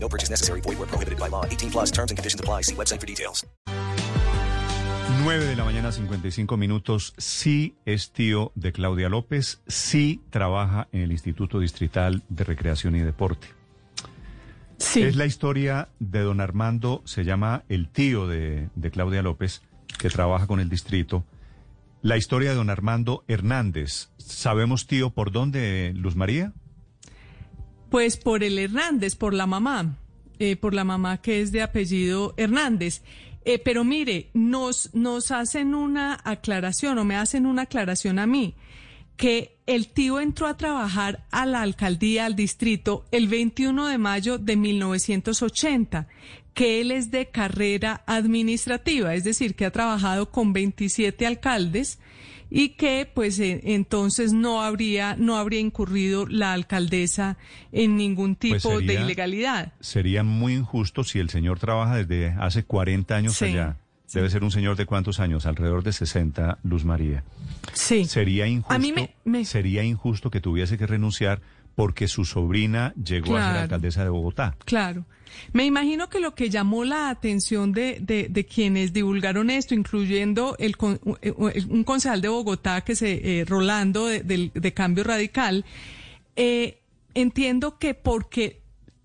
No purchase necessary. Void where prohibited by law. 18 plus terms and conditions apply. See website for details. 9 de la mañana, 55 minutos. Sí es tío de Claudia López. Sí trabaja en el Instituto Distrital de Recreación y Deporte. Sí. Es la historia de don Armando, se llama el tío de, de Claudia López, que trabaja con el distrito. La historia de don Armando Hernández. ¿Sabemos, tío, por dónde, Luz María? Pues por el Hernández, por la mamá, eh, por la mamá que es de apellido Hernández. Eh, pero mire, nos, nos hacen una aclaración o me hacen una aclaración a mí, que el tío entró a trabajar a la alcaldía, al distrito, el 21 de mayo de 1980, que él es de carrera administrativa, es decir, que ha trabajado con 27 alcaldes y que pues entonces no habría no habría incurrido la alcaldesa en ningún tipo Pues de sería- ilegalidad. Sería muy injusto si el señor trabaja desde hace 40 años Sí, allá. sí. Debe ser un señor de cuántos años, alrededor de 60, Luz María. Sí. Sería injusto, A mí me- me- sería injusto que tuviese que renunciar porque su sobrina llegó a ser alcaldesa de Bogotá. Claro. Me imagino que lo que llamó la atención de, de- de quienes divulgaron esto, incluyendo el, con- eh, un concejal de Bogotá, que se, eh, Rolando, de Cambio Radical, eh, entiendo que porque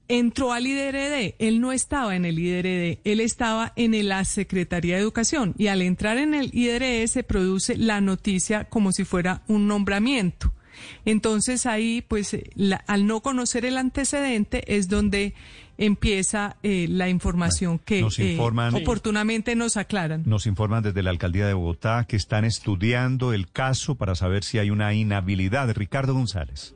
entró al IDRD, él no estaba en el IDRD, él estaba en la Secretaría de Educación y al entrar en el IDRD se produce la noticia como si fuera un nombramiento. Entonces ahí, pues, la- al no conocer el antecedente es donde empieza eh, la información que nos eh, informan- oportunamente nos aclaran. Nos informan desde la alcaldía de Bogotá que están estudiando el caso para saber si hay una inhabilidad. Ricardo González.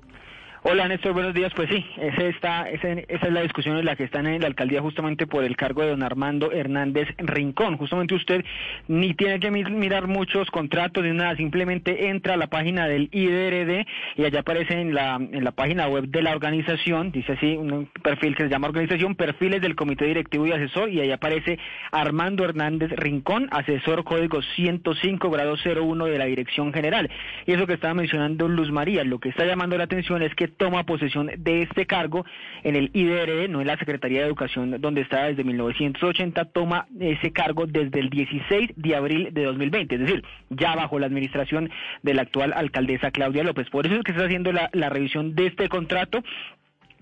Hola Néstor, buenos días. Pues sí, ese está, esa es la discusión en la que están en la alcaldía justamente por el cargo de don Armando Hernández Rincón. Justamente usted ni tiene que mi- mirar muchos contratos ni nada, simplemente entra a la página del IDRD y allá aparece en la, en la página web de la organización, dice así, un perfil que se llama organización, perfiles del comité directivo y asesor y ahí aparece Armando Hernández Rincón, asesor código 105 grado 01 de la dirección general. Y eso que estaba mencionando Luz María, lo que está llamando la atención es que toma posesión de este cargo en el IDRD, no en la Secretaría de Educación, donde está desde 1980, toma ese cargo desde el 16 de abril de 2020, es decir, ya bajo la administración de la actual alcaldesa Claudia López. Por eso es que está haciendo la, la revisión de este contrato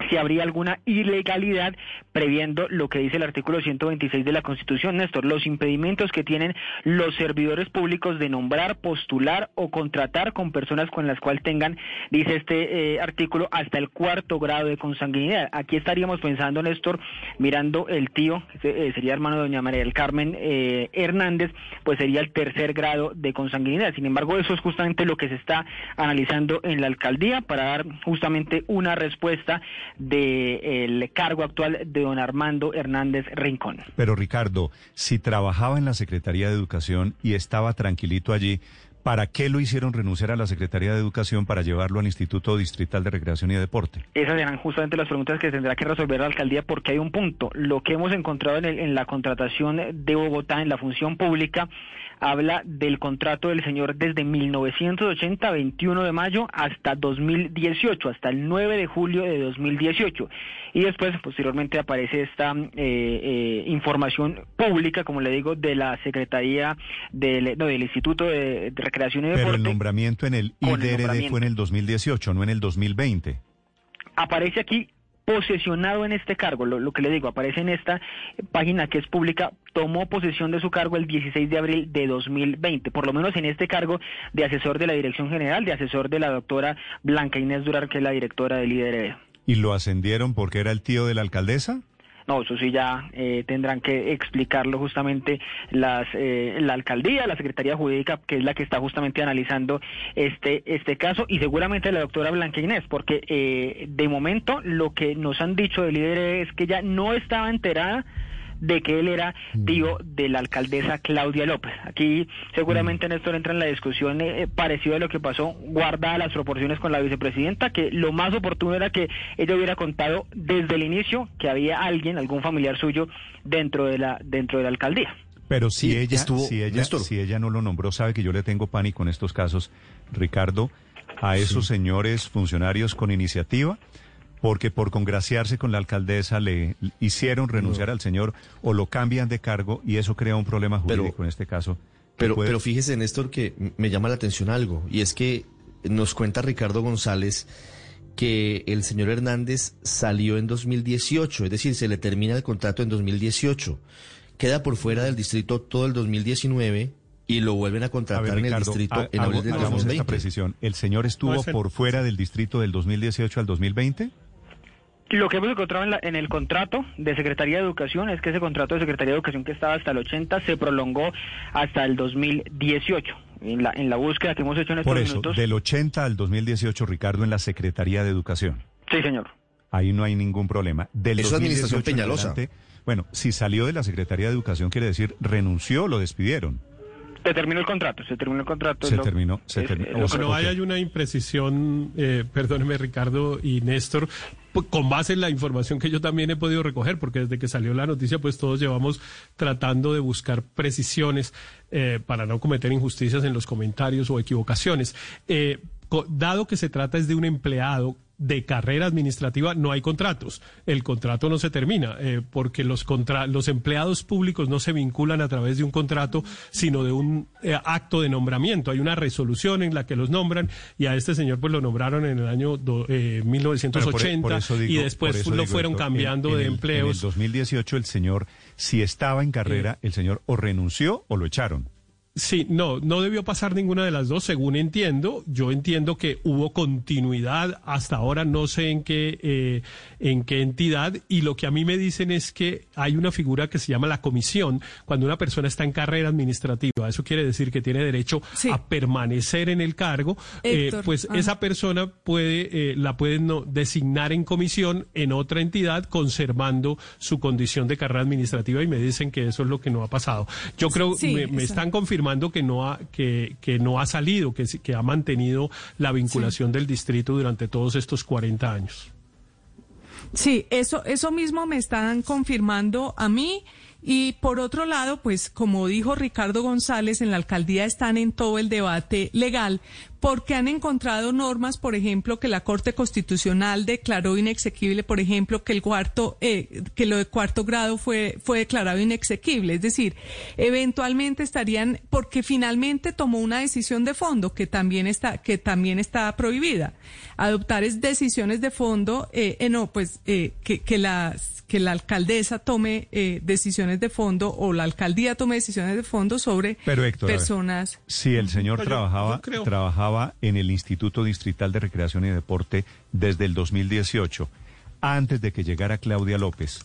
si habría alguna ilegalidad previendo lo que dice el artículo 126 de la Constitución, Néstor, los impedimentos que tienen los servidores públicos de nombrar, postular o contratar con personas con las cuales tengan, dice este eh, artículo, hasta el cuarto grado de consanguinidad. Aquí estaríamos pensando, Néstor, mirando el tío, eh, sería hermano de doña María del Carmen eh, Hernández, pues sería el tercer grado de consanguinidad. Sin embargo, eso es justamente lo que se está analizando en la alcaldía para dar justamente una respuesta del cargo actual de don Armando Hernández Rincón. Pero Ricardo, si trabajaba en la Secretaría de Educación y estaba tranquilito allí, ¿para qué lo hicieron renunciar a la Secretaría de Educación para llevarlo al Instituto Distrital de Recreación y Deporte? Esas serán justamente las preguntas que tendrá que resolver la alcaldía porque hay un punto. Lo que hemos encontrado en, el- en la contratación de Bogotá, en la función pública, habla del contrato del señor desde 1980, 21 de mayo, hasta 2018, hasta el 9 de julio de 2018. Y después, posteriormente, aparece esta eh, eh, información pública, como le digo, de la Secretaría del, no, del Instituto de, Recreación y Pero Deporte. el nombramiento en el IDRD fue en el 2018, no en el 2020. aparece aquí posesionado en este cargo, lo, que le digo, aparece en esta página que es pública, tomó posesión de su cargo el 16 de abril de 2020, por lo menos en este cargo de asesor de la Dirección General, de asesor de la doctora Blanca Inés Durar, que es la directora del IDRD. ¿Y lo ascendieron porque era el tío de la alcaldesa? No, eso sí ya eh, tendrán que explicarlo justamente las, eh, la alcaldía, la Secretaría Jurídica, que es la que está justamente analizando este, este caso, y seguramente la doctora Blanca Inés, porque eh, de momento lo que nos han dicho del líder es que ella no estaba enterada de que él era tío de la alcaldesa Claudia López. Aquí seguramente Néstor entra en la discusión eh, parecida a lo que pasó, guardadas las proporciones con la vicepresidenta, que lo más oportuno era que ella hubiera contado desde el inicio que había alguien, algún familiar suyo dentro de la dentro de la alcaldía. Pero si Sí, ella, estuvo- si ella, Néstor. si ella no lo nombró, sabe que yo le tengo pánico en estos casos, Ricardo, a esos señores funcionarios con iniciativa, porque por congraciarse con la alcaldesa le hicieron renunciar al señor o lo cambian de cargo y eso crea un problema Pero- jurídico en este caso. Pero, puede- pero fíjese, Néstor, que me llama la atención algo, y es que nos cuenta Ricardo González que el señor Hernández salió en 2018, es decir, se le termina el contrato en 2018, queda por fuera del distrito todo el 2019 y lo vuelven a a contratar ver, en el Ricardo, distrito ha- en abril del hagamos esta 2020. precisión. ¿El señor estuvo No, por fuera del distrito del 2018 al 2020? Lo que hemos encontrado en, la- en el contrato de Secretaría de Educación es que ese contrato de Secretaría de Educación que estaba hasta el 80 se prolongó hasta el 2018. En la, en la búsqueda que hemos hecho en estos Por eso, minutos. del 80 al 2018, Ricardo, en la Secretaría de Educación. Sí, señor. Ahí no hay ningún problema. Del Eso es administración 2018 en Peñalosa. adelante, bueno, si salió de la Secretaría de Educación, quiere decir renunció o lo despidieron. Se terminó el contrato, se terminó el contrato. Se lo- terminó, se es- terminó. lo O sea, Bueno, ahí ok. hay una imprecisión, eh, perdóneme Ricardo y Néstor, con base en la información que yo también he podido recoger, porque desde que salió la noticia, pues todos llevamos tratando de buscar precisiones eh, para no cometer injusticias en los comentarios o equivocaciones. Eh, dado que se trata es de un empleado de carrera administrativa no hay contratos. El contrato no se termina eh, porque los, contra los empleados públicos no se vinculan a través de un contrato, sino de un eh, acto de nombramiento. Hay una resolución en la que los nombran y a este señor pues lo nombraron en el año do- eh, Bueno, por- 1980 por eso digo- y después lo digo fueron esto. En- cambiando en de el- empleos. En el 2018 el señor, si estaba en carrera, el señor o renunció o lo echaron. Sí, no, no debió pasar ninguna de las dos, según entiendo. Yo entiendo que hubo continuidad hasta ahora, no sé en qué, eh, en qué entidad, y lo que a mí me dicen es que hay una figura que se llama la comisión, cuando una persona está en carrera administrativa, eso quiere decir que tiene derecho Sí. a permanecer en el cargo, eh, Héctor, pues ajá. esa persona puede, eh, la pueden no- designar en comisión en otra entidad, conservando su condición de carrera administrativa, y me dicen que eso es lo que no ha pasado. Yo creo, Sí, me, están confirmando que no ha, que, que no ha salido, que, que ha mantenido la vinculación del distrito durante todos estos 40 años. Sí, eso, eso mismo me están confirmando a mí. Y por otro lado, pues como dijo Ricardo González, en la alcaldía están en todo el debate legal porque han encontrado normas, por ejemplo, que la Corte Constitucional declaró inexequible, por ejemplo, que el cuarto, eh, que lo de cuarto grado fue, fue declarado inexequible. Es decir, eventualmente estarían, porque finalmente tomó una decisión de fondo que también está, que también está prohibida. Adoptar es decisiones de fondo, eh, eh, no, pues eh, que, que las que la alcaldesa tome eh, decisiones de fondo o la alcaldía tome decisiones de fondo sobre Pero, Héctor, a ver. personas. Si el señor yo- trabajaba, yo creo- trabajaba en el Instituto Distrital de Recreación y Deporte desde el 2018, antes de que llegara Claudia López,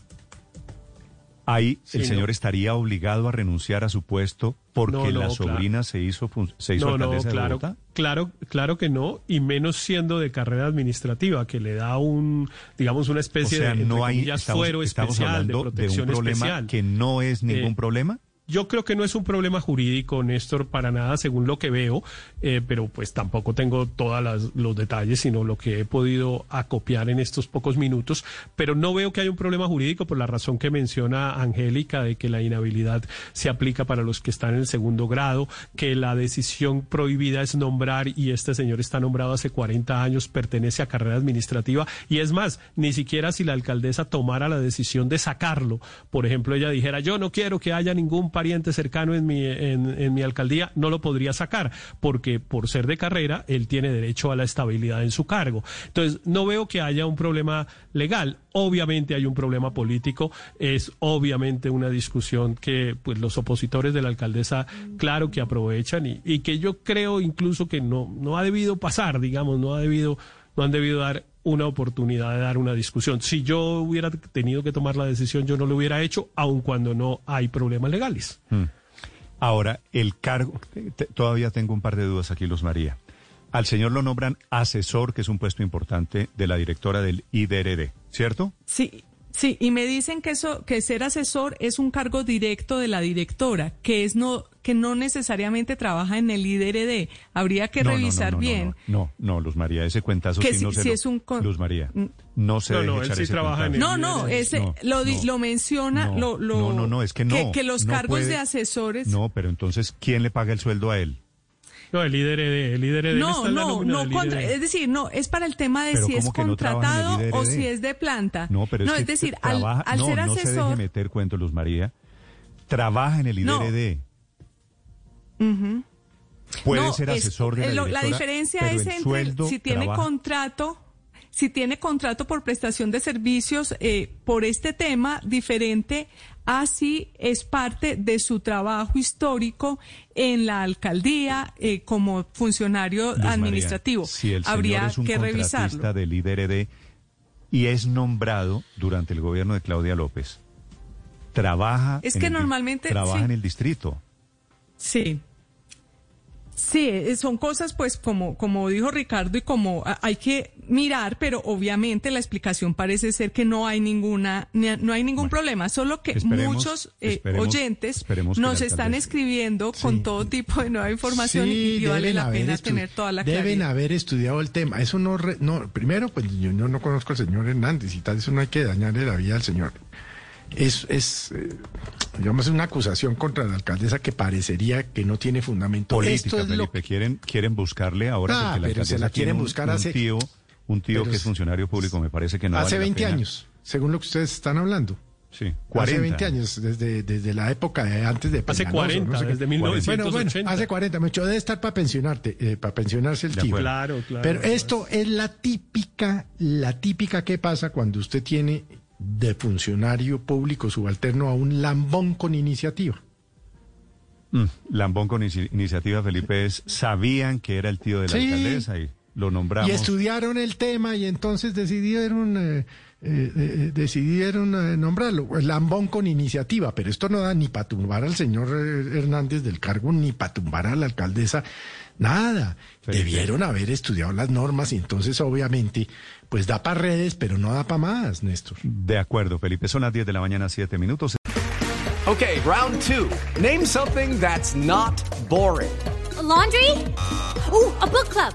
ahí Sí, el no. señor estaría obligado a renunciar a su puesto porque No, no, la claro. sobrina se hizo, se hizo alcaldesa de claro, Bogotá. claro, claro que no, y menos siendo de carrera administrativa, que le da un, digamos, una O especie sea, de no hay, estamos, fuero estamos especial, de hablando de, un problema especial. que no es ningún Eh, problema. Yo creo que no es un problema jurídico, Néstor, para nada, según lo que veo, eh, pero pues tampoco tengo todos los detalles, sino lo que he podido acopiar en estos pocos minutos. Pero no veo que haya un problema jurídico por la razón que menciona Angélica, de que la inhabilidad se aplica para los que están en el segundo grado, que la decisión prohibida es nombrar y este señor está nombrado hace 40 años, pertenece a carrera administrativa. Y es más, ni siquiera si la alcaldesa tomara la decisión de sacarlo, por ejemplo, ella dijera, yo no quiero que haya ningún pariente cercano en mi, en, mi alcaldía, no lo podría sacar, porque por ser de carrera, él tiene derecho a la estabilidad en su cargo. Entonces, no veo que haya un problema legal. Obviamente hay un problema político, es obviamente una discusión que pues los opositores de la alcaldesa, claro que aprovechan y, y que yo creo incluso que no, no ha debido pasar, digamos, no ha debido, no han debido dar una oportunidad de dar una discusión. Si yo hubiera tenido que tomar la decisión, yo no lo hubiera hecho, aun cuando no hay problemas legales. Ahora, el cargo, te- todavía tengo un par de dudas aquí, Luz María. Al señor lo nombran asesor, que es un puesto importante de la directora del IDRD, ¿cierto? Sí, Sí, y me dicen que eso, que ser asesor es un cargo directo de la directora, que es no, que no necesariamente trabaja en el IDRD. Habría que No, no, no, revisar no, no, bien. No, no, no, Luz María, ese cuentazo Que sí si- no se si lo- es un con- Luz María, no se No, él sí ese trabaja en el No, no, ese No, lo, lo menciona, no, lo, lo- no, no, no, es que no. que, los no cargos puede- de asesores. No, pero entonces, ¿quién le paga el sueldo a él? No, el IDRD, el IDRD No, está en la no, no, contra- es decir, no, es para el tema de si es ¿cómo que no contratado o si es de planta. No, pero es, que decir, al, trabaja, al no, ser no se deje asesor, meter cuento, Luz María. Trabaja en el No. IDRD. Puede no, ser es- asesor de la directora, diferencia pero es el entre sueldo si tiene trabaja- contrato, si tiene contrato por prestación de servicios eh, por este tema diferente a si es parte de su trabajo histórico en la alcaldía eh, como funcionario Luz María, administrativo. si el señor Habría es un que revisarlo. del IDRD y es nombrado durante el gobierno de Claudia López, trabaja, Es en que el di- normalmente, trabaja sí. en el distrito. Sí. Sí, eh, son cosas pues como, como dijo Ricardo y como hay que mirar, pero obviamente la explicación parece ser que no hay ninguna, ni- no hay ningún problema, solo que muchos eh, esperemos, oyentes esperemos nos están escribiendo con todo tipo de nueva información y- y, vale deben la pena tener toda la Deben claridad. haber estudiado el tema. Eso no, re- no primero, pues yo no, no conozco al señor Hernández y tal, eso no hay que dañarle la vida al señor. Es, es eh, digamos, una acusación contra la alcaldesa que parecería que no tiene fundamento. Política, Esto es lo Felipe, quieren, quieren buscarle ahora Ah, porque la pero se la quieren tiene un- buscar un, hace- tío, un tío pero que es funcionario público, me parece que no hace vale la 20 pena. años, según lo que ustedes están hablando. Sí, 40 hace 20 años, desde, desde la época de antes de Hace Peñalosa, 40, no sé qué. desde Bueno, 1980. bueno, hace 40, mucho debe estar para pensionarte, eh, para pensionarse el De tío. Claro, claro. Pero esto es la típica, la típica que pasa cuando usted tiene de funcionario público subalterno a un lambón con iniciativa. Mm, Lambón con inici- iniciativa, Felipe, es, sabían que era el tío de la Sí. alcaldesa y lo nombramos. Y estudiaron el tema y entonces decidieron, eh, eh, eh, decidieron eh, nombrarlo. El lambón con iniciativa, pero esto no da ni para tumbar al señor Hernández del cargo, ni para tumbar a la alcaldesa, nada. Debieron haber estudiado las normas y entonces obviamente, pues da para redes, pero no da para más, Néstor. De acuerdo, Felipe, son las 10 de la mañana, 7 minutos. Okay, round two. Name something that's not boring. A laundry? Ooh, a book club.